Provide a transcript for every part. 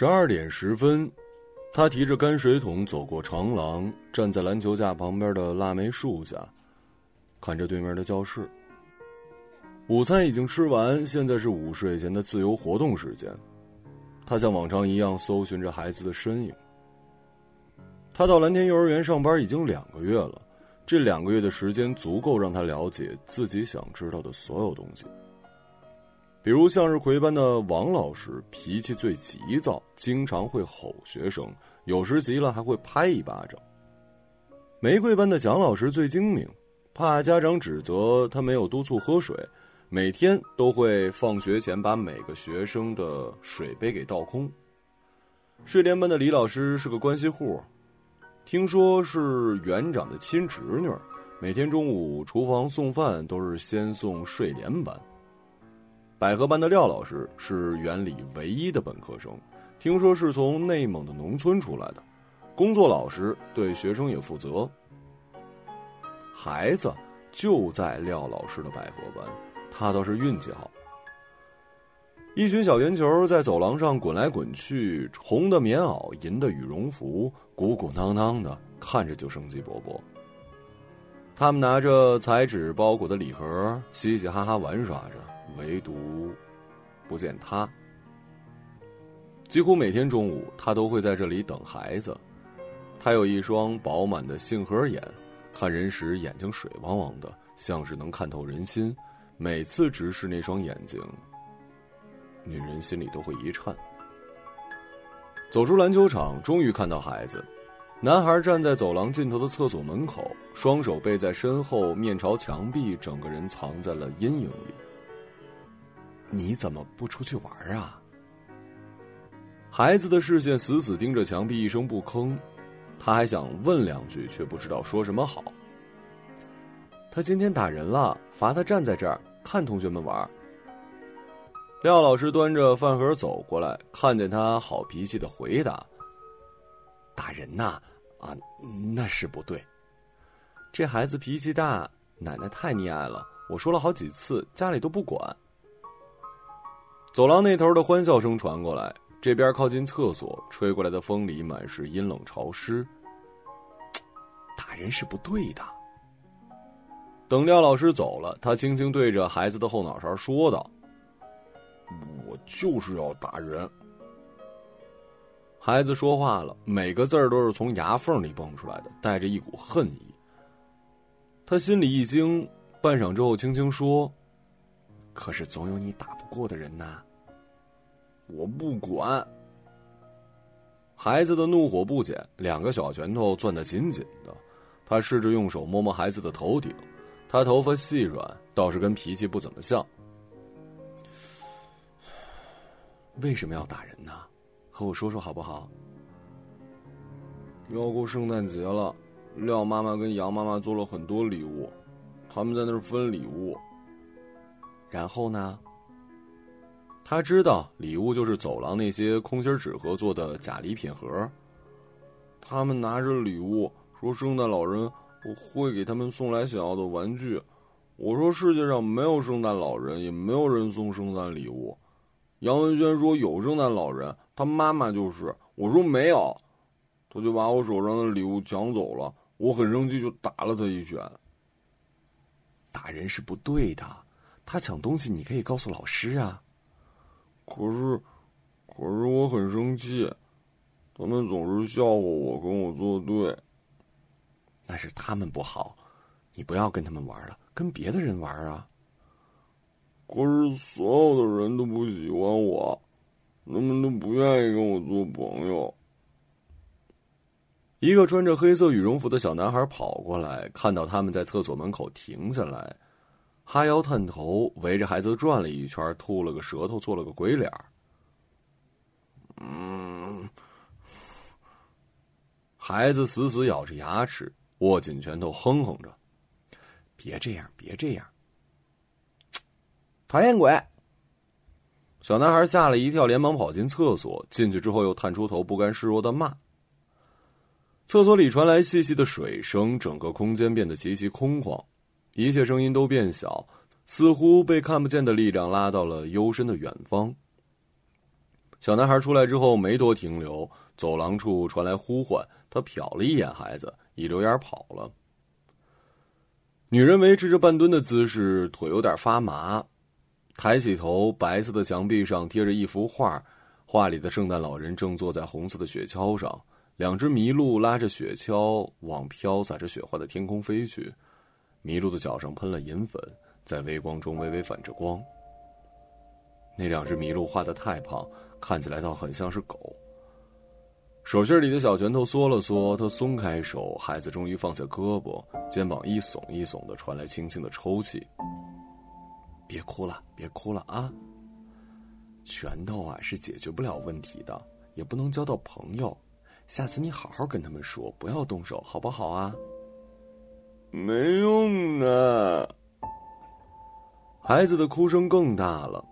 十二点十分，他提着泔水桶走过长廊，站在篮球架旁边的腊梅树下，看着对面的教室。午餐已经吃完，现在是午睡前的自由活动时间。他像往常一样搜寻着孩子的身影。他到蓝天幼儿园上班已经两个月了，这两个月的时间足够让他了解自己想知道的所有东西。比如向日葵班的王老师脾气最急躁，经常会吼学生，有时急了还会拍一巴掌。玫瑰班的蒋老师最精明，怕家长指责他没有督促喝水。每天都会放学前把每个学生的水杯给倒空。睡莲班的李老师是个关系户，听说是园长的亲侄女，每天中午厨房送饭都是先送睡莲班。百合班的廖老师是园里唯一的本科生，听说是从内蒙的农村出来的，工作老实，对学生也负责。孩子就在廖老师的百合班。他倒是运气好。一群小圆球在走廊上滚来滚去，红的棉袄，银的羽绒服，鼓鼓囊囊的，看着就生机勃勃。他们拿着彩纸包裹的礼盒，嘻嘻哈哈玩耍着，唯独不见他。几乎每天中午，他都会在这里等孩子。他有一双饱满的杏核眼，看人时眼睛水汪汪的，像是能看透人心。每次直视那双眼睛，女人心里都会一颤。走出篮球场，终于看到孩子。男孩站在走廊尽头的厕所门口，双手背在身后，面朝墙壁，整个人藏在了阴影里。你怎么不出去玩啊？孩子的视线死死盯着墙壁，一声不吭。他还想问两句，却不知道说什么好。他今天打人了，罚他站在这儿。看同学们玩。廖老师端着饭盒走过来，看见他，好脾气的回答：“打人呐，啊，那是不对。这孩子脾气大，奶奶太溺爱了。我说了好几次，家里都不管。”走廊那头的欢笑声传过来，这边靠近厕所，吹过来的风里满是阴冷潮湿。打人是不对的。等廖老师走了，他轻轻对着孩子的后脑勺说道：“我就是要打人。”孩子说话了，每个字儿都是从牙缝里蹦出来的，带着一股恨意。他心里一惊，半晌之后轻轻说：“可是总有你打不过的人呐。”我不管。孩子的怒火不减，两个小拳头攥得紧紧的。他试着用手摸摸孩子的头顶。他头发细软，倒是跟脾气不怎么像。为什么要打人呢？和我说说好不好？要过圣诞节了，廖妈妈跟杨妈妈做了很多礼物，他们在那儿分礼物。然后呢？他知道礼物就是走廊那些空心纸盒做的假礼品盒。他们拿着礼物说：“圣诞老人。”会给他们送来想要的玩具。我说世界上没有圣诞老人，也没有人送圣诞礼物。杨文轩说有圣诞老人，他妈妈就是。我说没有，他就把我手上的礼物抢走了。我很生气，就打了他一拳。打人是不对的，他抢东西你可以告诉老师啊。可是，可是我很生气，他们总是笑话我，跟我作对。那是他们不好，你不要跟他们玩了，跟别的人玩啊。可是所有的人都不喜欢我，他们都不愿意跟我做朋友。一个穿着黑色羽绒服的小男孩跑过来，看到他们在厕所门口停下来，哈腰探头，围着孩子转了一圈，吐了个舌头，做了个鬼脸嗯，孩子死死咬着牙齿。握紧拳头，哼哼着：“别这样，别这样！”讨厌鬼！小男孩吓了一跳，连忙跑进厕所。进去之后，又探出头，不甘示弱的骂。厕所里传来细细的水声，整个空间变得极其空旷，一切声音都变小，似乎被看不见的力量拉到了幽深的远方。小男孩出来之后没多停留，走廊处传来呼唤，他瞟了一眼孩子，一溜烟跑了。女人维持着半蹲的姿势，腿有点发麻，抬起头，白色的墙壁上贴着一幅画，画里的圣诞老人正坐在红色的雪橇上，两只麋鹿拉着雪橇往飘洒着雪花的天空飞去，麋鹿的脚上喷了银粉，在微光中微微反着光。那两只麋鹿画的太胖。看起来倒很像是狗。手心里的小拳头缩了缩，他松开手，孩子终于放下胳膊，肩膀一耸一耸的，传来轻轻的抽泣。别哭了，别哭了啊！拳头啊是解决不了问题的，也不能交到朋友。下次你好好跟他们说，不要动手，好不好啊？没用的。孩子的哭声更大了。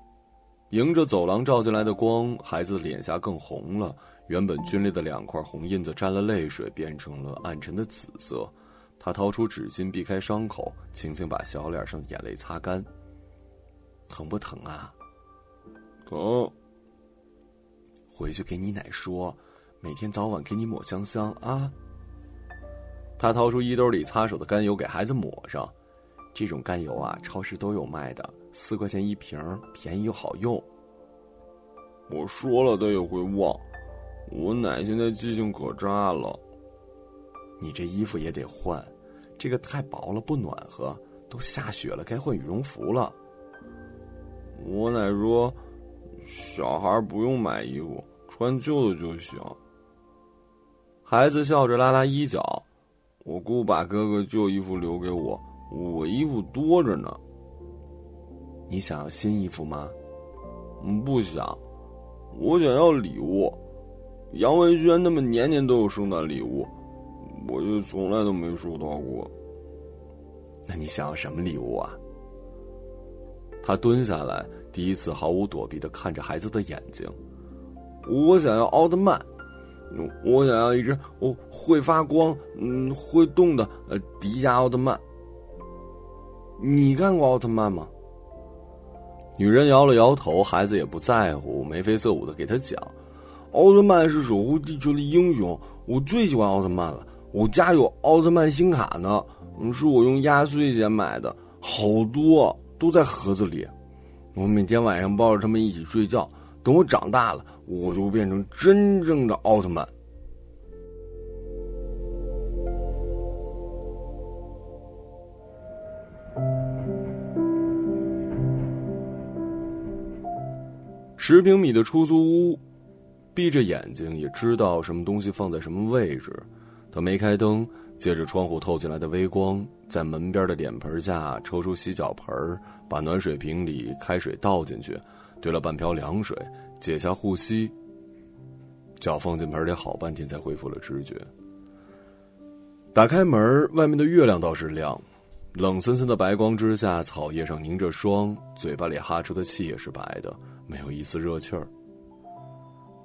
迎着走廊照进来的光，孩子的脸颊更红了。原本皲裂的两块红印子沾了泪水，变成了暗沉的紫色。他掏出纸巾避开伤口，轻轻把小脸上的眼泪擦干。疼不疼啊？疼。回去给你奶说，每天早晚给你抹香香啊。他掏出衣兜里擦手的甘油给孩子抹上。这种甘油啊，超市都有卖的。四块钱一瓶，便宜又好用。我说了，他也会忘。我奶现在记性可差了。你这衣服也得换，这个太薄了，不暖和。都下雪了，该换羽绒服了。我奶说，小孩不用买衣服，穿旧的就行。孩子笑着拉拉衣角，我姑把哥哥旧衣服留给我，我衣服多着呢。你想要新衣服吗？不想。我想要礼物。杨文轩他们年年都有圣诞礼物，我就从来都没收到过。那你想要什么礼物啊？他蹲下来，第一次毫无躲避的看着孩子的眼睛。我想要奥特曼，我想要一只哦会发光、嗯会动的呃迪迦奥特曼。你看过奥特曼吗？女人摇了摇头，孩子也不在乎，眉飞色舞的给他讲：“奥特曼是守护地球的英雄，我最喜欢奥特曼了。我家有奥特曼星卡呢，是我用压岁钱买的，好多都在盒子里。我每天晚上抱着他们一起睡觉。等我长大了，我就变成真正的奥特曼。”十平米的出租屋，闭着眼睛也知道什么东西放在什么位置。他没开灯，借着窗户透进来的微光，在门边的脸盆下抽出洗脚盆，把暖水瓶里开水倒进去，兑了半瓢凉水，解下护膝。脚放进盆里好半天才恢复了知觉。打开门，外面的月亮倒是亮，冷森森的白光之下，草叶上凝着霜，嘴巴里哈出的气也是白的。没有一丝热气儿。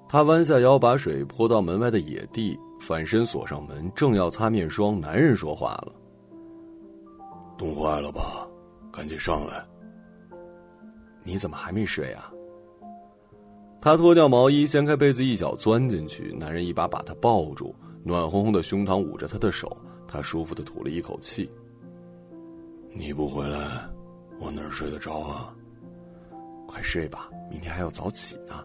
他弯下腰，把水泼到门外的野地，反身锁上门，正要擦面霜，男人说话了：“冻坏了吧？赶紧上来！你怎么还没睡啊？”他脱掉毛衣，掀开被子，一脚钻进去。男人一把把他抱住，暖烘烘的胸膛捂着他的手，他舒服的吐了一口气：“你不回来，我哪睡得着啊？”快睡吧，明天还要早起呢。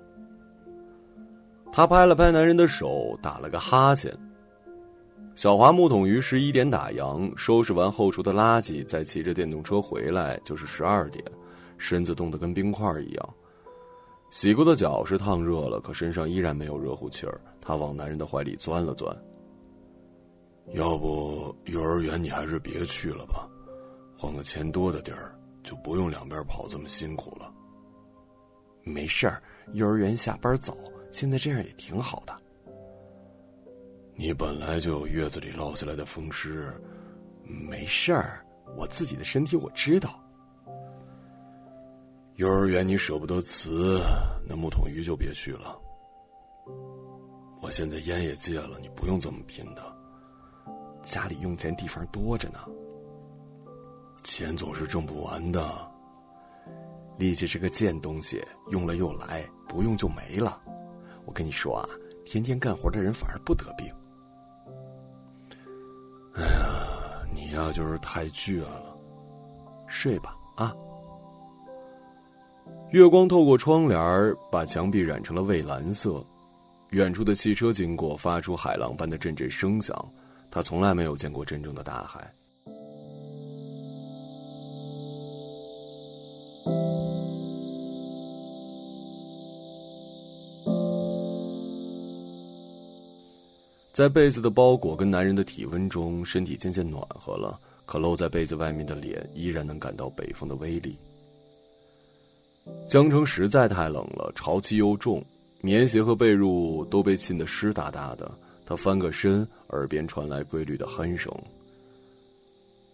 他拍了拍男人的手，打了个哈欠。小华木桶鱼十一点打烊，收拾完后厨的垃圾，再骑着电动车回来就是十二点，身子冻得跟冰块一样。洗过的脚是烫热了，可身上依然没有热乎气儿。他往男人的怀里钻了钻。要不幼儿园你还是别去了吧，换个钱多的地儿，就不用两边跑这么辛苦了。没事儿，幼儿园下班早，现在这样也挺好的。你本来就有月子里落下来的风湿，没事儿，我自己的身体我知道。幼儿园你舍不得辞，那木桶鱼就别去了。我现在烟也戒了，你不用这么拼的。家里用钱地方多着呢，钱总是挣不完的。力气是个贱东西，用了又来，不用就没了。我跟你说啊，天天干活的人反而不得病。哎呀，你呀就是太倔了，睡吧啊。月光透过窗帘把墙壁染成了蔚蓝色，远处的汽车经过，发出海浪般的阵阵声响。他从来没有见过真正的大海。在被子的包裹跟男人的体温中，身体渐渐暖和了。可露在被子外面的脸，依然能感到北风的威力。江城实在太冷了，潮气又重，棉鞋和被褥都被浸得湿哒哒的。他翻个身，耳边传来规律的鼾声。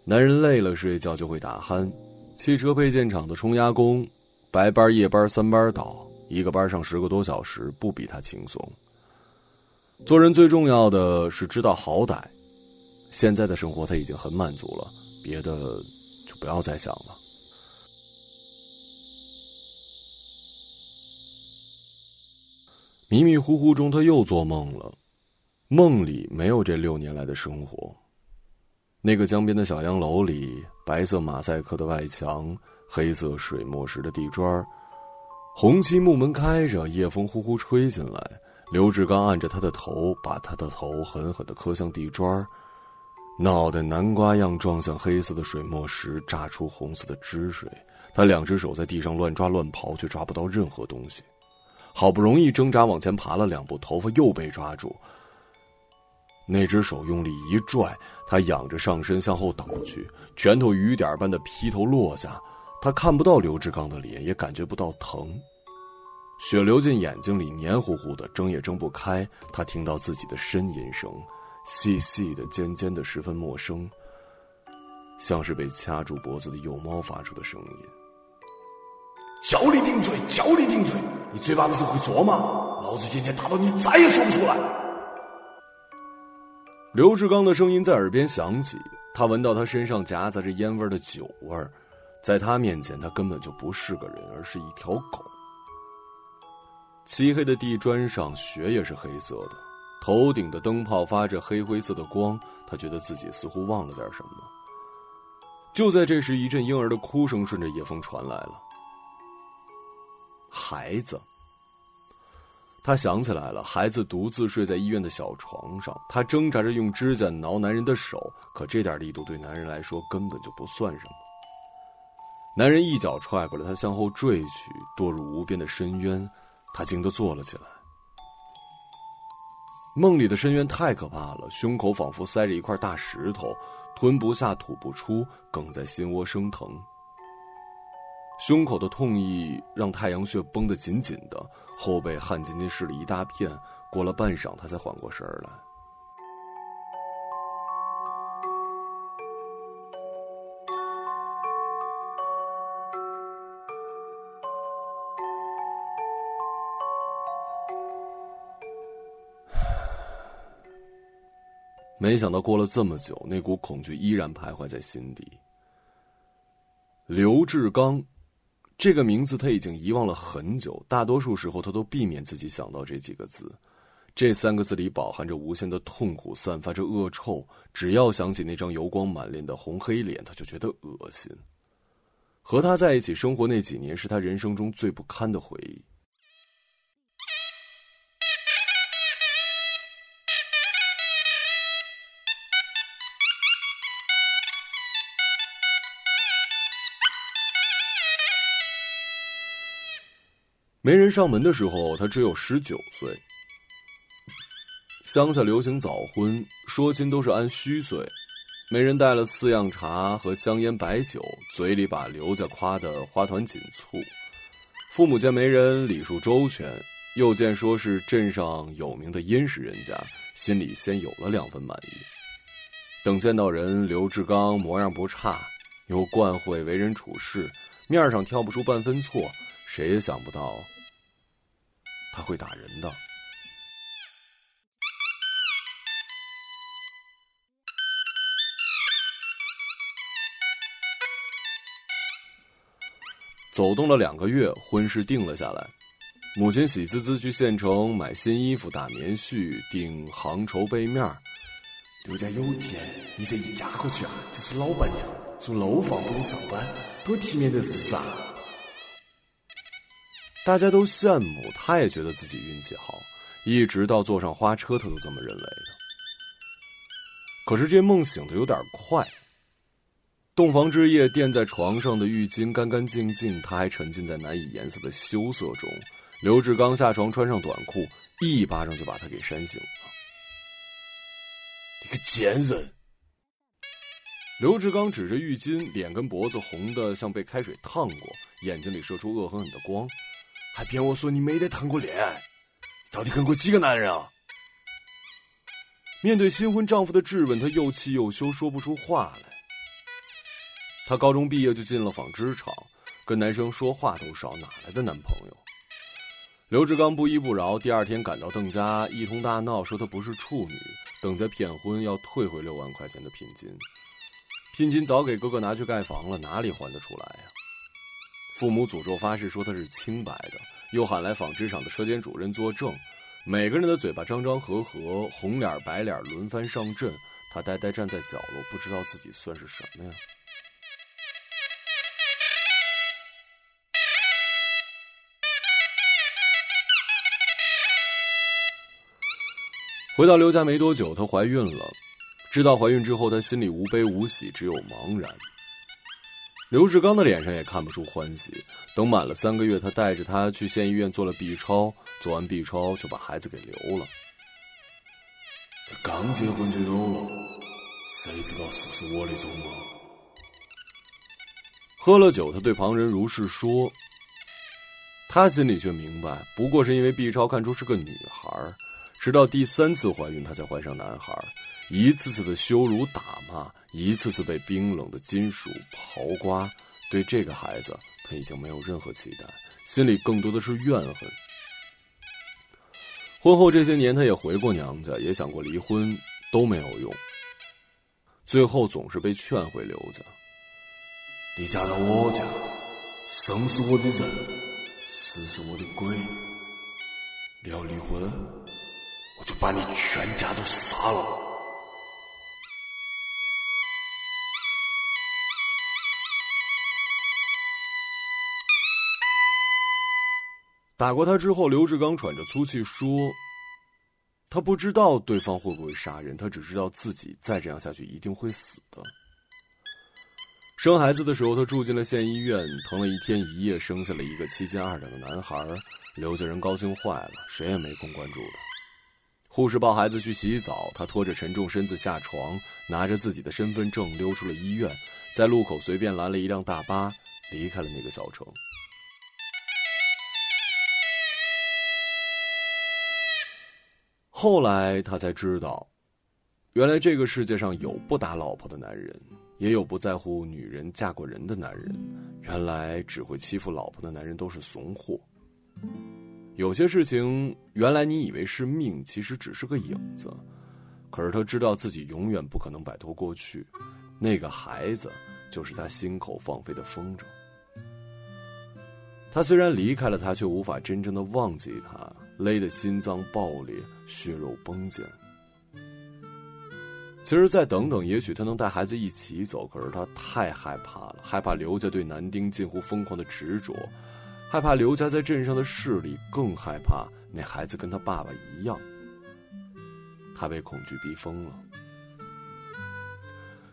男人累了，睡觉就会打鼾。汽车配件厂的冲压工，白班夜班三班倒，一个班上十个多小时，不比他轻松。做人最重要的是知道好歹，现在的生活他已经很满足了，别的就不要再想了。迷迷糊糊中，他又做梦了，梦里没有这六年来的生活。那个江边的小洋楼里，白色马赛克的外墙，黑色水墨石的地砖，红漆木门开着，夜风呼呼吹进来。刘志刚按着他的头，把他的头狠狠的磕向地砖脑袋南瓜样撞向黑色的水墨石，炸出红色的汁水。他两只手在地上乱抓乱刨，却抓不到任何东西。好不容易挣扎往前爬了两步，头发又被抓住。那只手用力一拽，他仰着上身向后倒去，拳头雨点般的劈头落下。他看不到刘志刚的脸，也感觉不到疼。血流进眼睛里，黏糊糊的，睁也睁不开。他听到自己的呻吟声，细细的、尖尖的，十分陌生，像是被掐住脖子的幼猫发出的声音。叫你顶嘴，叫你顶嘴，你嘴巴不是会做吗？老子今天打到你再也说不出来。刘志刚的声音在耳边响起，他闻到他身上夹杂着烟味的酒味，在他面前，他根本就不是个人，而是一条狗。漆黑的地砖上，雪也是黑色的。头顶的灯泡发着黑灰色的光，他觉得自己似乎忘了点什么。就在这时，一阵婴儿的哭声顺着夜风传来了。孩子，他想起来了，孩子独自睡在医院的小床上，他挣扎着用指甲挠男人的手，可这点力度对男人来说根本就不算什么。男人一脚踹过来，他向后坠去，堕入无边的深渊。他惊得坐了起来。梦里的深渊太可怕了，胸口仿佛塞着一块大石头，吞不下、吐不出，梗在心窝生疼。胸口的痛意让太阳穴绷得紧紧的，后背汗津津湿了一大片。过了半晌，他才缓过神儿来。没想到过了这么久，那股恐惧依然徘徊在心底。刘志刚，这个名字他已经遗忘了很久，大多数时候他都避免自己想到这几个字。这三个字里饱含着无限的痛苦，散发着恶臭。只要想起那张油光满脸的红黑脸，他就觉得恶心。和他在一起生活那几年，是他人生中最不堪的回忆。没人上门的时候，他只有十九岁。乡下流行早婚，说亲都是按虚岁。媒人带了四样茶和香烟白酒，嘴里把刘家夸得花团锦簇。父母见媒人礼数周全，又见说是镇上有名的殷实人家，心里先有了两分满意。等见到人，刘志刚模样不差，又惯会为人处事，面上挑不出半分错。谁也想不到，他会打人的。走动了两个月，婚事定了下来。母亲喜滋滋去县城买新衣服、打棉絮、订杭绸被面儿。刘家有钱，你这一嫁过去啊，就是老板娘，住楼房不用上班，多体面的日子啊！大家都羡慕，他也觉得自己运气好，一直到坐上花车，他都这么认为的。可是这梦醒的有点快。洞房之夜，垫在床上的浴巾干干净净，他还沉浸在难以言色的羞涩中。刘志刚下床，穿上短裤，一巴掌就把他给扇醒了。你个贱人！刘志刚指着浴巾，脸跟脖子红的像被开水烫过，眼睛里射出恶狠狠的光，还骗我说你没得谈过恋爱，到底跟过几个男人啊？面对新婚丈夫的质问，她又气又羞，说不出话来。她高中毕业就进了纺织厂，跟男生说话都少，哪来的男朋友？刘志刚不依不饶，第二天赶到邓家，一通大闹，说他不是处女，邓家骗婚，要退回六万块钱的聘金。聘金早给哥哥拿去盖房了，哪里还得出来呀？父母诅咒发誓说他是清白的，又喊来纺织厂的车间主任作证，每个人的嘴巴张张合合，红脸白脸轮番上阵，他呆呆站在角落，不知道自己算是什么呀。回到刘家没多久，她怀孕了。知道怀孕之后，她心里无悲无喜，只有茫然。刘志刚的脸上也看不出欢喜。等满了三个月，他带着她去县医院做了 B 超，做完 B 超就把孩子给留了。这刚结婚就有了，谁知道是不是我的种啊？喝了酒，他对旁人如是说。他心里却明白，不过是因为 B 超看出是个女孩。直到第三次怀孕，她才怀上男孩一次次的羞辱打骂，一次次被冰冷的金属刨刮，对这个孩子，他已经没有任何期待，心里更多的是怨恨。婚后这些年，他也回过娘家，也想过离婚，都没有用。最后总是被劝回刘家。你嫁到我家，生是我的人，死是我的鬼。你要离婚？我就把你全家都杀了！打过他之后，刘志刚喘着粗气说：“他不知道对方会不会杀人，他只知道自己再这样下去一定会死的。”生孩子的时候，他住进了县医院，疼了一天一夜，生下了一个七斤二两的男孩。刘家人高兴坏了，谁也没空关注他。护士抱孩子去洗澡，他拖着沉重身子下床，拿着自己的身份证溜出了医院，在路口随便拦了一辆大巴，离开了那个小城。后来他才知道，原来这个世界上有不打老婆的男人，也有不在乎女人嫁过人的男人。原来只会欺负老婆的男人都是怂货。有些事情，原来你以为是命，其实只是个影子。可是他知道自己永远不可能摆脱过去，那个孩子就是他心口放飞的风筝。他虽然离开了他，却无法真正的忘记他，勒得心脏爆裂，血肉崩溅。其实再等等，也许他能带孩子一起走。可是他太害怕了，害怕刘家对男丁近乎疯狂的执着。害怕刘家在镇上的势力，更害怕那孩子跟他爸爸一样。他被恐惧逼疯了。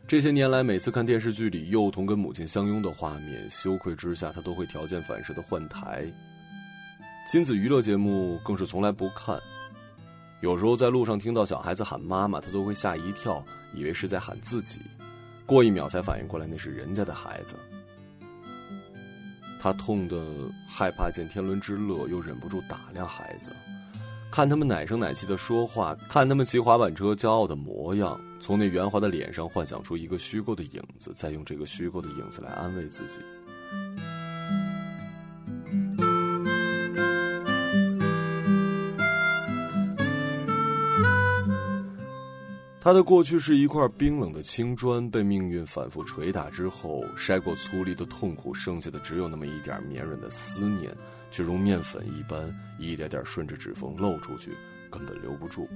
这些年来，每次看电视剧里幼童跟母亲相拥的画面，羞愧之下，他都会条件反射的换台。亲子娱乐节目更是从来不看。有时候在路上听到小孩子喊妈妈，他都会吓一跳，以为是在喊自己，过一秒才反应过来那是人家的孩子。他痛得害怕见天伦之乐，又忍不住打量孩子，看他们奶声奶气的说话，看他们骑滑板车骄傲的模样，从那圆滑的脸上幻想出一个虚构的影子，再用这个虚构的影子来安慰自己。他的过去是一块冰冷的青砖，被命运反复捶打之后，筛过粗粝的痛苦，剩下的只有那么一点绵软的思念，却如面粉一般，一点点顺着指缝漏出去，根本留不住。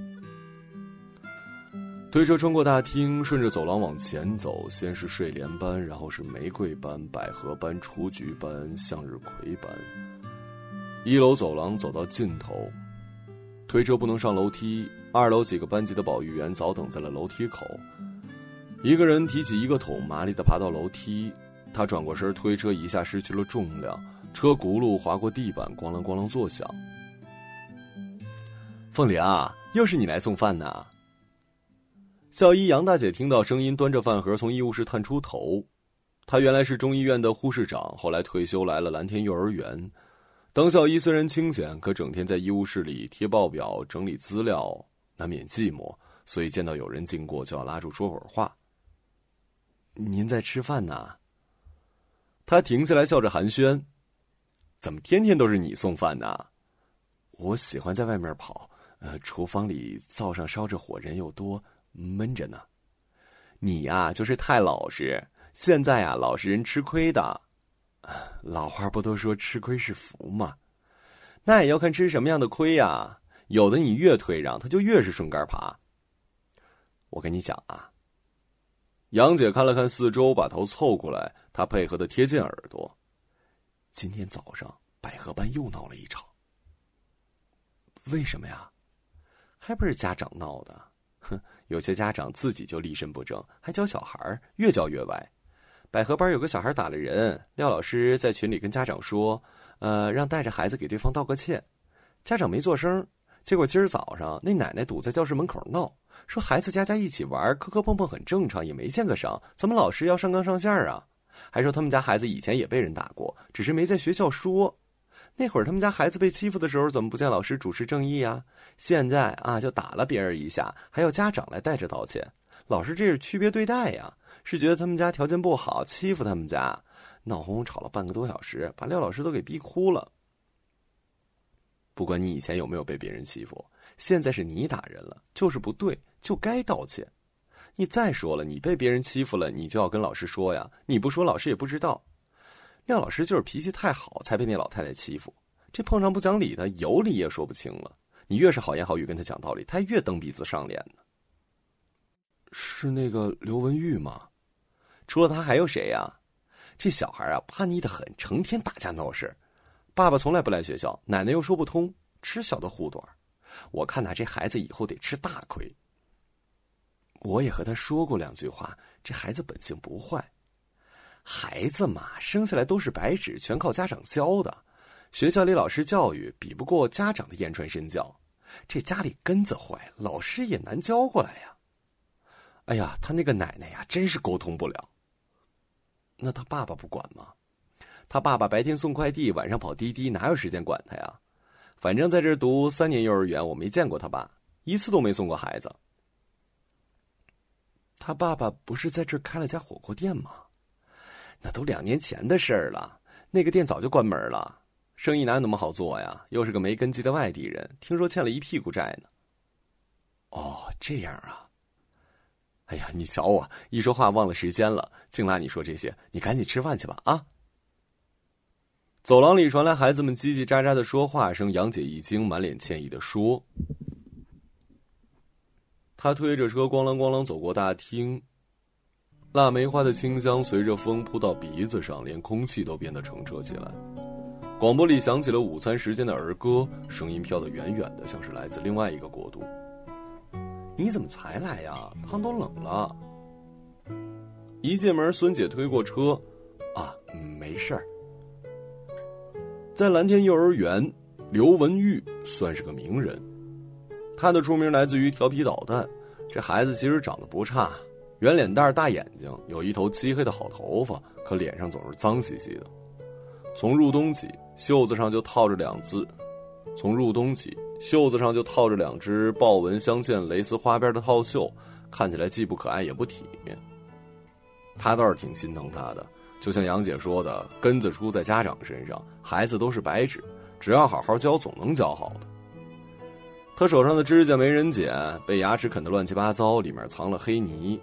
推车穿过大厅，顺着走廊往前走，先是睡莲班，然后是玫瑰班、百合班、雏菊班、向日葵班。一楼走廊走到尽头，推车不能上楼梯。二楼几个班级的保育员早等在了楼梯口。一个人提起一个桶，麻利的爬到楼梯。他转过身，推车一下失去了重量，车轱辘划过地板，咣啷咣啷作响。凤玲啊，又是你来送饭呢？校医杨大姐听到声音，端着饭盒从医务室探出头。她原来是中医院的护士长，后来退休来了蓝天幼儿园。当校医虽然清闲，可整天在医务室里贴报表、整理资料，难免寂寞，所以见到有人经过就要拉住说会儿话。您在吃饭呢？他停下来笑着寒暄：“怎么天天都是你送饭呢？我喜欢在外面跑，呃，厨房里灶上烧着火，人又多。”闷着呢，你呀就是太老实。现在啊，老实人吃亏的。老话不都说吃亏是福吗？那也要看吃什么样的亏呀。有的你越退让，他就越是顺杆爬。我跟你讲啊，杨姐看了看四周，把头凑过来，她配合的贴近耳朵。今天早上百合班又闹了一场。为什么呀？还不是家长闹的。哼，有些家长自己就立身不正，还教小孩越教越歪。百合班有个小孩打了人，廖老师在群里跟家长说：“呃，让带着孩子给对方道个歉。”家长没做声。结果今儿早上那奶奶堵在教室门口闹，说孩子家家一起玩，磕磕碰碰很正常，也没见个伤，怎么老师要上纲上线啊？还说他们家孩子以前也被人打过，只是没在学校说。那会儿他们家孩子被欺负的时候，怎么不见老师主持正义啊？现在啊，就打了别人一下，还要家长来带着道歉。老师这是区别对待呀？是觉得他们家条件不好，欺负他们家，闹哄哄吵了半个多小时，把廖老师都给逼哭了。不管你以前有没有被别人欺负，现在是你打人了，就是不对，就该道歉。你再说了，你被别人欺负了，你就要跟老师说呀。你不说，老师也不知道。廖老师就是脾气太好，才被那老太太欺负。这碰上不讲理的，有理也说不清了。你越是好言好语跟他讲道理，他越蹬鼻子上脸呢。是那个刘文玉吗？除了他还有谁呀？这小孩啊，叛逆的很，成天打架闹事。爸爸从来不来学校，奶奶又说不通，吃小的护短。我看呐，这孩子以后得吃大亏。我也和他说过两句话，这孩子本性不坏。孩子嘛，生下来都是白纸，全靠家长教的。学校里老师教育比不过家长的言传身教。这家里根子坏，老师也难教过来呀。哎呀，他那个奶奶呀，真是沟通不了。那他爸爸不管吗？他爸爸白天送快递，晚上跑滴滴，哪有时间管他呀？反正在这读三年幼儿园，我没见过他爸，一次都没送过孩子。他爸爸不是在这开了家火锅店吗？那都两年前的事儿了，那个店早就关门了，生意哪有那么好做呀？又是个没根基的外地人，听说欠了一屁股债呢。哦，这样啊。哎呀，你瞧我一说话忘了时间了，净拉你说这些，你赶紧吃饭去吧啊！走廊里传来孩子们叽叽喳喳的说话声，杨姐一惊，满脸歉意的说：“她推着车咣啷咣啷走过大厅。”腊梅花的清香随着风扑到鼻子上，连空气都变得澄澈起来。广播里响起了午餐时间的儿歌，声音飘得远远的，像是来自另外一个国度。你怎么才来呀？汤都冷了。一进门，孙姐推过车，啊，没事儿。在蓝天幼儿园，刘文玉算是个名人，他的出名来自于调皮捣蛋。这孩子其实长得不差。圆脸蛋、大眼睛，有一头漆黑的好头发，可脸上总是脏兮兮的。从入冬起，袖子上就套着两只；从入冬起，袖子上就套着两只豹纹镶嵌蕾丝花边的套袖，看起来既不可爱也不体面。他倒是挺心疼他的，就像杨姐说的，根子出在家长身上，孩子都是白纸，只要好好教，总能教好的。他手上的指甲没人剪，被牙齿啃得乱七八糟，里面藏了黑泥。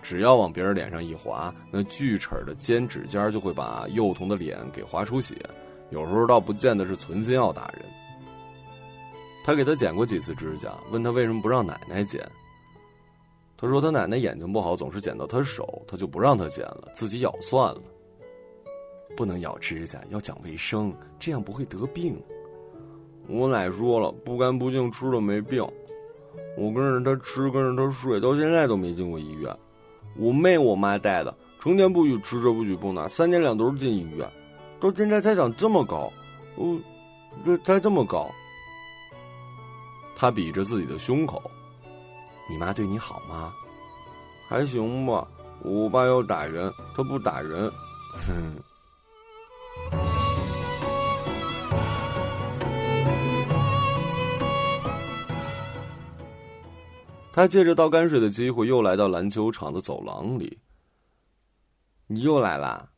只要往别人脸上一划，那锯齿的尖指尖就会把幼童的脸给划出血，有时候倒不见得是存心要打人。他给他剪过几次指甲，问他为什么不让奶奶剪。他说他奶奶眼睛不好，总是剪到他手，他就不让他剪了，自己咬算了。不能咬指甲，要讲卫生，这样不会得病。我奶说了，不干不净吃了没病。我跟着他吃，跟着他睡，到现在都没进过医院。我妹我妈带的，成天不许吃这不许碰那，三天两头进医院，到现在才长这么高，哦，这才这么高。他比着自己的胸口，你妈对你好吗？还行吧。我爸要打人，他不打人。哼。他借着倒泔水的机会，又来到篮球场的走廊里。你又来啦！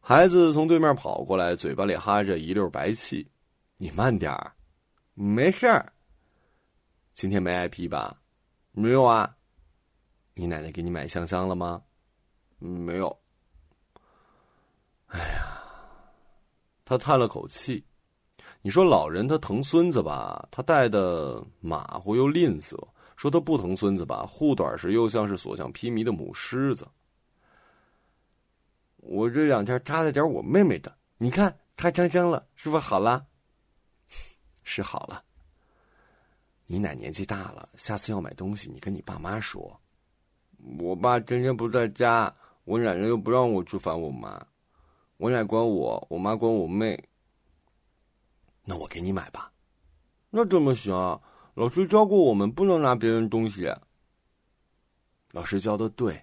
孩子从对面跑过来，嘴巴里哈着一溜白气。你慢点儿，没事儿。今天没挨批吧？没有啊。你奶奶给你买香香了吗？没有。哎呀，他叹了口气。你说老人他疼孙子吧，他带的马虎又吝啬。说他不疼孙子吧，护短时又像是所向披靡的母狮子。我这两天扎了点我妹妹的，你看她香香了，是不是好了？是好了。你奶年纪大了，下次要买东西，你跟你爸妈说。我爸天天不在家，我奶奶又不让我去烦我妈，我奶管我，我妈管我妹。那我给你买吧。那怎么行？老师教过我们不能拿别人东西。老师教的对，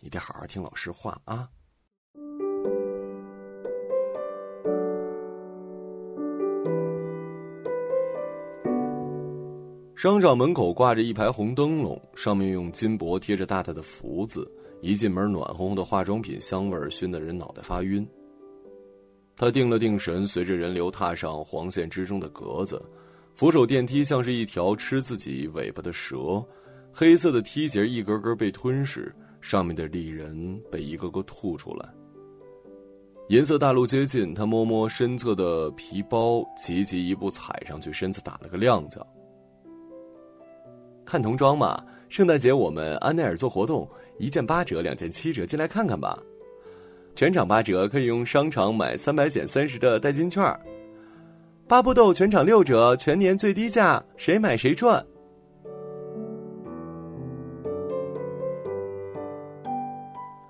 你得好好听老师话啊。商场门口挂着一排红灯笼，上面用金箔贴着大大的福字。一进门，暖烘烘的化妆品香味熏得人脑袋发晕。他定了定神，随着人流踏上黄线之中的格子。扶手电梯像是一条吃自己尾巴的蛇，黑色的梯节一格格被吞噬，上面的丽人被一个个吐出来。银色大路接近，他摸摸身侧的皮包，急急一步踩上去，身子打了个踉跄。看童装嘛，圣诞节我们安奈尔做活动，一件八折，两件七折，进来看看吧。全场八折，可以用商场买三百减三十的代金券。巴布豆全场六折，全年最低价，谁买谁赚。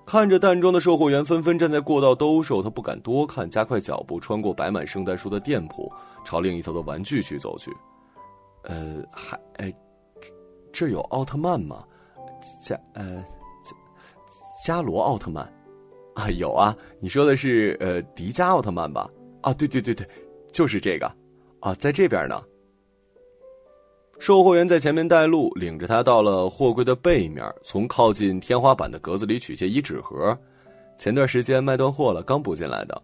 看着淡妆的售货员纷纷站在过道兜售，他不敢多看，加快脚步穿过摆满圣诞树的店铺，朝另一头的玩具区走去。呃，还哎，这有奥特曼吗？加呃加罗奥特曼啊，有啊。你说的是呃迪迦奥特曼吧？啊，对对对对。就是这个，啊，在这边呢。售货员在前面带路，领着他到了货柜的背面，从靠近天花板的格子里取下一纸盒。前段时间卖断货了，刚补进来的。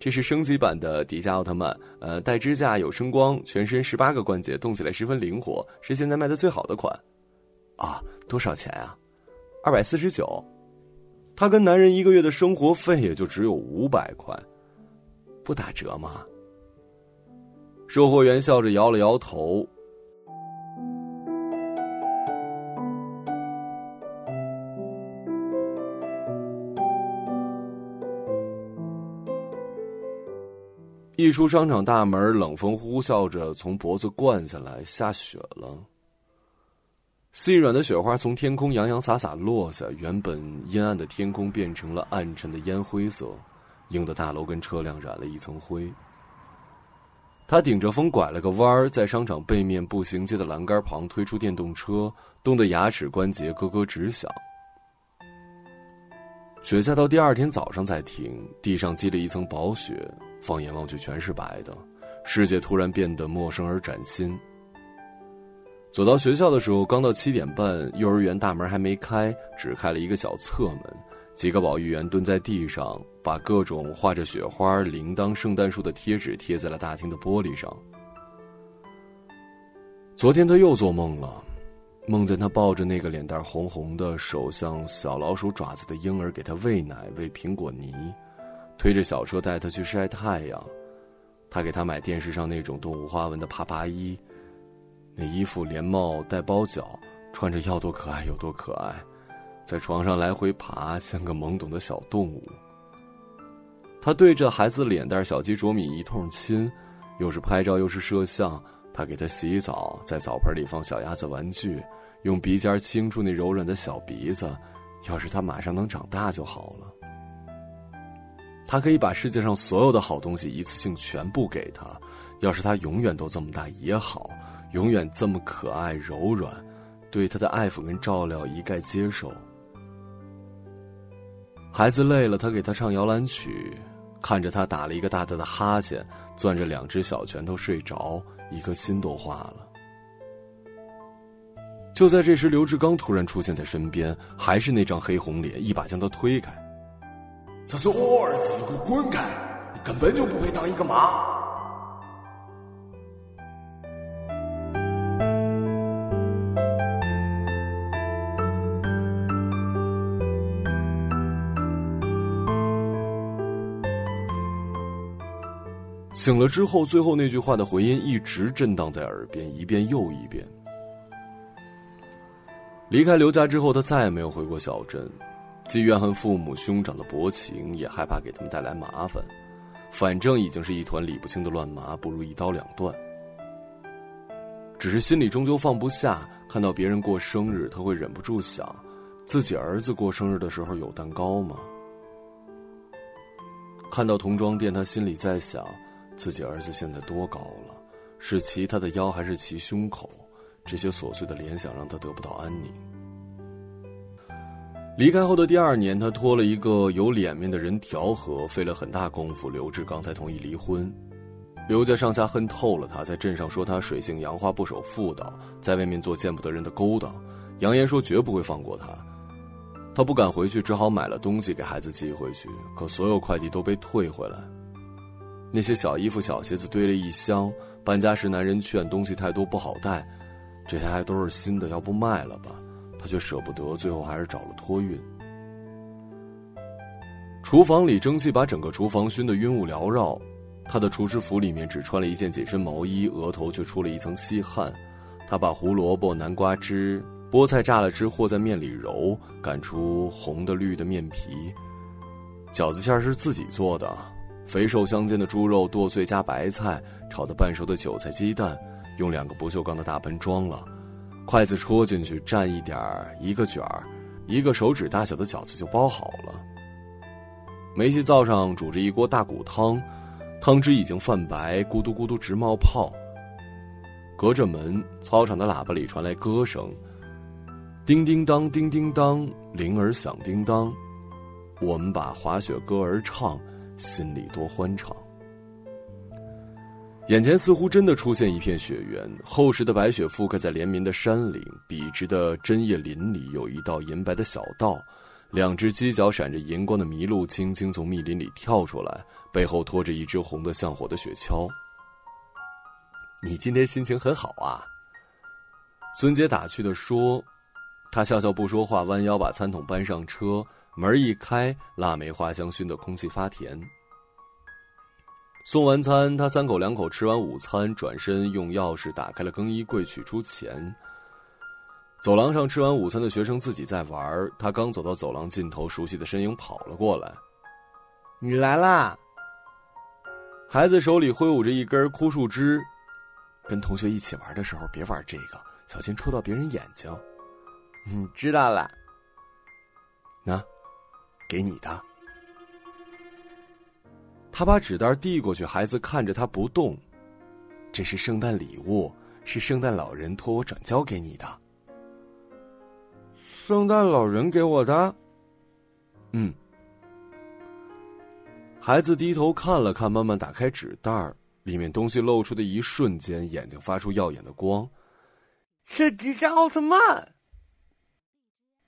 这是升级版的迪迦奥特曼，呃，带支架，有声光，全身十八个关节，动起来十分灵活，是现在卖的最好的款。啊，多少钱啊？二百四十九。他跟男人一个月的生活费也就只有五百块，不打折吗？售货员笑着摇了摇头。一出商场大门，冷风呼啸着从脖子灌下来，下雪了。细软的雪花从天空洋洋洒洒落下，原本阴暗的天空变成了暗沉的烟灰色，映的大楼跟车辆染了一层灰。他顶着风拐了个弯儿，在商场背面步行街的栏杆旁推出电动车，冻得牙齿关节咯咯直响。雪下到第二天早上才停，地上积了一层薄雪，放眼望去全是白的，世界突然变得陌生而崭新。走到学校的时候，刚到七点半，幼儿园大门还没开，只开了一个小侧门。几个保育员蹲在地上，把各种画着雪花、铃铛、圣诞树的贴纸贴在了大厅的玻璃上。昨天他又做梦了，梦见他抱着那个脸蛋红红的、手像小老鼠爪子的婴儿给他喂奶、喂苹果泥，推着小车带他去晒太阳。他给他买电视上那种动物花纹的爬爬衣，那衣服连帽带包脚，穿着要多可爱有多可爱，在床上来回爬，像个懵懂的小动物。他对着孩子脸蛋小鸡啄米一通亲，又是拍照又是摄像。他给他洗澡，在澡盆里放小鸭子玩具，用鼻尖轻触那柔软的小鼻子。要是他马上能长大就好了。他可以把世界上所有的好东西一次性全部给他。要是他永远都这么大也好，永远这么可爱柔软，对他的爱抚跟照料一概接受。孩子累了，他给他唱摇篮曲。看着他打了一个大大的哈欠，攥着两只小拳头睡着，一颗心都化了。就在这时，刘志刚突然出现在身边，还是那张黑红脸，一把将他推开。这是我儿子，你给我滚开！你根本就不配当一个妈。醒了之后，最后那句话的回音一直震荡在耳边，一遍又一遍。离开刘家之后，他再也没有回过小镇，既怨恨父母兄长的薄情，也害怕给他们带来麻烦。反正已经是一团理不清的乱麻，不如一刀两断。只是心里终究放不下，看到别人过生日，他会忍不住想：自己儿子过生日的时候有蛋糕吗？看到童装店，他心里在想。自己儿子现在多高了？是骑他的腰还是骑胸口？这些琐碎的联想让他得不到安宁。离开后的第二年，他托了一个有脸面的人调和，费了很大功夫，刘志刚才同意离婚。刘家上下恨透了他，在镇上说他水性杨花、不守妇道，在外面做见不得人的勾当，扬言说绝不会放过他。他不敢回去，只好买了东西给孩子寄回去，可所有快递都被退回来。那些小衣服、小鞋子堆了一箱。搬家时，男人劝东西太多不好带，这些还都是新的，要不卖了吧？他却舍不得，最后还是找了托运。厨房里蒸汽把整个厨房熏得晕雾缭绕，他的厨师服里面只穿了一件紧身毛衣，额头却出了一层细汗。他把胡萝卜、南瓜汁、菠菜榨了汁和在面里揉，擀出红的、绿的面皮。饺子馅是自己做的。肥瘦相间的猪肉剁碎加白菜炒的半熟的韭菜鸡蛋，用两个不锈钢的大盆装了，筷子戳进去蘸一点儿，一个卷儿，一个手指大小的饺子就包好了。煤气灶上煮着一锅大骨汤，汤汁已经泛白，咕嘟咕嘟直冒泡。隔着门，操场的喇叭里传来歌声，叮叮当，叮叮当，铃儿响叮当，我们把滑雪歌儿唱。心里多欢畅。眼前似乎真的出现一片雪原，厚实的白雪覆盖在连绵的山岭，笔直的针叶林里有一道银白的小道，两只犄角闪着银光的麋鹿轻轻从密林里跳出来，背后拖着一只红的像火的雪橇。你今天心情很好啊，孙姐打趣的说，他笑笑不说话，弯腰把餐桶搬上车。门一开，腊梅花香熏得空气发甜。送完餐，他三口两口吃完午餐，转身用钥匙打开了更衣柜，取出钱。走廊上吃完午餐的学生自己在玩，他刚走到走廊尽头，熟悉的身影跑了过来：“你来啦！”孩子手里挥舞着一根枯树枝，跟同学一起玩的时候别玩这个，小心戳到别人眼睛。嗯，知道了。那。给你的，他把纸袋递过去，孩子看着他不动。这是圣诞礼物，是圣诞老人托我转交给你的。圣诞老人给我的，嗯。孩子低头看了看，慢慢打开纸袋里面东西露出的一瞬间，眼睛发出耀眼的光，是迪迦奥特曼。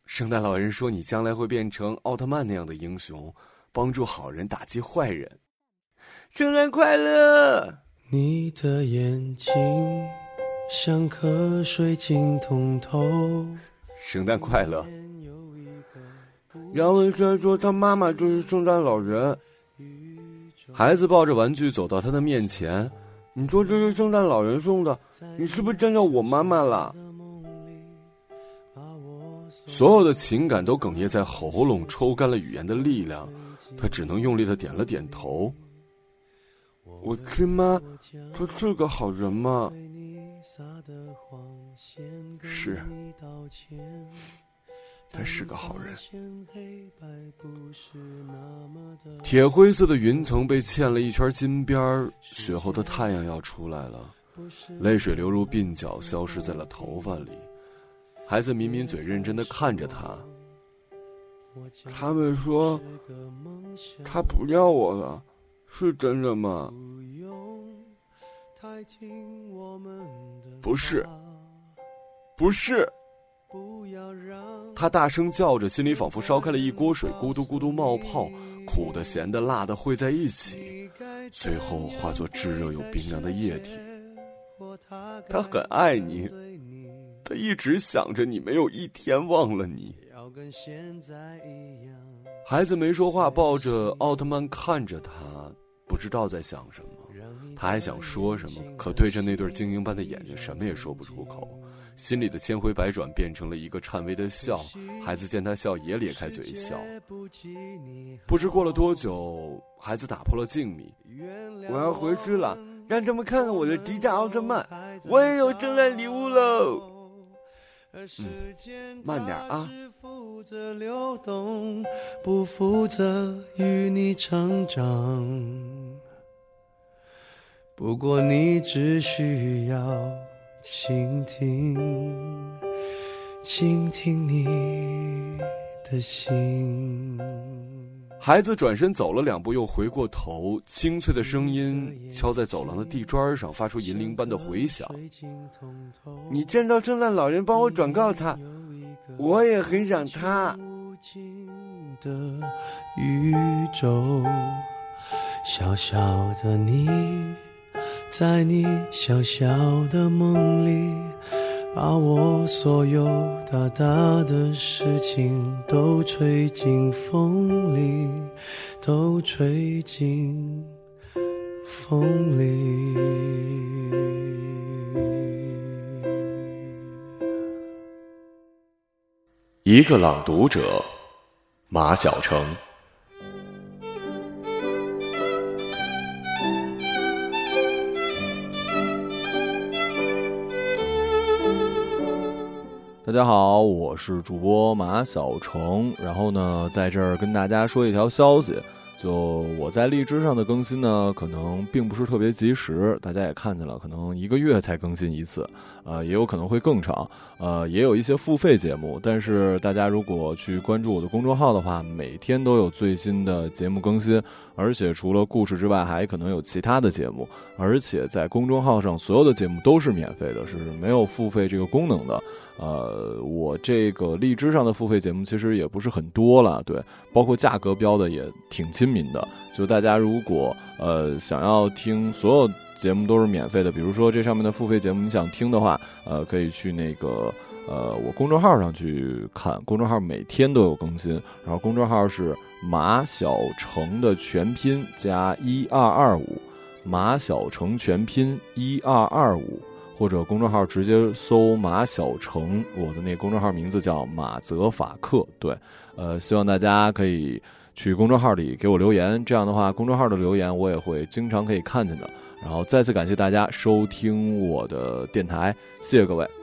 圣诞老人说：“你将来会变成奥特曼那样的英雄，帮助好人，打击坏人。”圣诞快乐！你的眼睛像颗水晶通透。圣诞快乐！杨文轩说：“他妈妈就是圣诞老人。”孩子抱着玩具走到他的面前，你说这是圣诞老人送的？你是不是见到我妈妈了？所有的情感都哽咽在喉咙，抽干了语言的力量，他只能用力的点了点头。我亲妈，她是个好人吗？是，他是个好人。铁灰色的云层被嵌了一圈金边儿，雪后的太阳要出来了，泪水流入鬓角，消失在了头发里。孩子抿抿嘴，认真的看着他。他们说他不要我了，是真的吗？不是，不是。他大声叫着，心里仿佛烧开了一锅水，咕嘟咕嘟冒泡，苦的、咸的、辣的汇在一起，最后化作炙热又冰凉的液体。他很爱你。他一直想着你，没有一天忘了你。孩子没说话，抱着奥特曼看着他，不知道在想什么。他还想说什么，可对着那对晶莹般的眼睛，什么也说不出口。心里的千回百转变成了一个颤巍的笑。孩子见他笑，也咧开嘴笑。不知过了多久，孩子打破了静谧：“我要回去了，让他们看看我的迪迦奥特曼，我也有圣诞礼物喽。”嗯，慢点啊。不负责与你成长。不过你只需要倾听，倾听你的心。孩子转身走了两步，又回过头，清脆的声音敲在走廊的地砖上，发出银铃般的回响。你见到圣诞老人，帮我转告他，我也很想他。的宇宙，小小的你，在你小小的梦里。把我所有大大的事情都吹进风里，都吹进风里。一个朗读者，马晓成。大家好，我是主播马小成。然后呢，在这儿跟大家说一条消息，就我在荔枝上的更新呢，可能并不是特别及时。大家也看见了，可能一个月才更新一次，呃，也有可能会更长。呃，也有一些付费节目，但是大家如果去关注我的公众号的话，每天都有最新的节目更新。而且除了故事之外，还可能有其他的节目。而且在公众号上，所有的节目都是免费的，是没有付费这个功能的。呃，我这个荔枝上的付费节目其实也不是很多了，对，包括价格标的也挺亲民的。就大家如果呃想要听所有节目都是免费的，比如说这上面的付费节目你想听的话，呃，可以去那个呃我公众号上去看，公众号每天都有更新，然后公众号是。马小成的全拼加一二二五，马小成全拼一二二五，或者公众号直接搜马小成，我的那公众号名字叫马泽法克。对，呃，希望大家可以去公众号里给我留言，这样的话，公众号的留言我也会经常可以看见的。然后再次感谢大家收听我的电台，谢谢各位。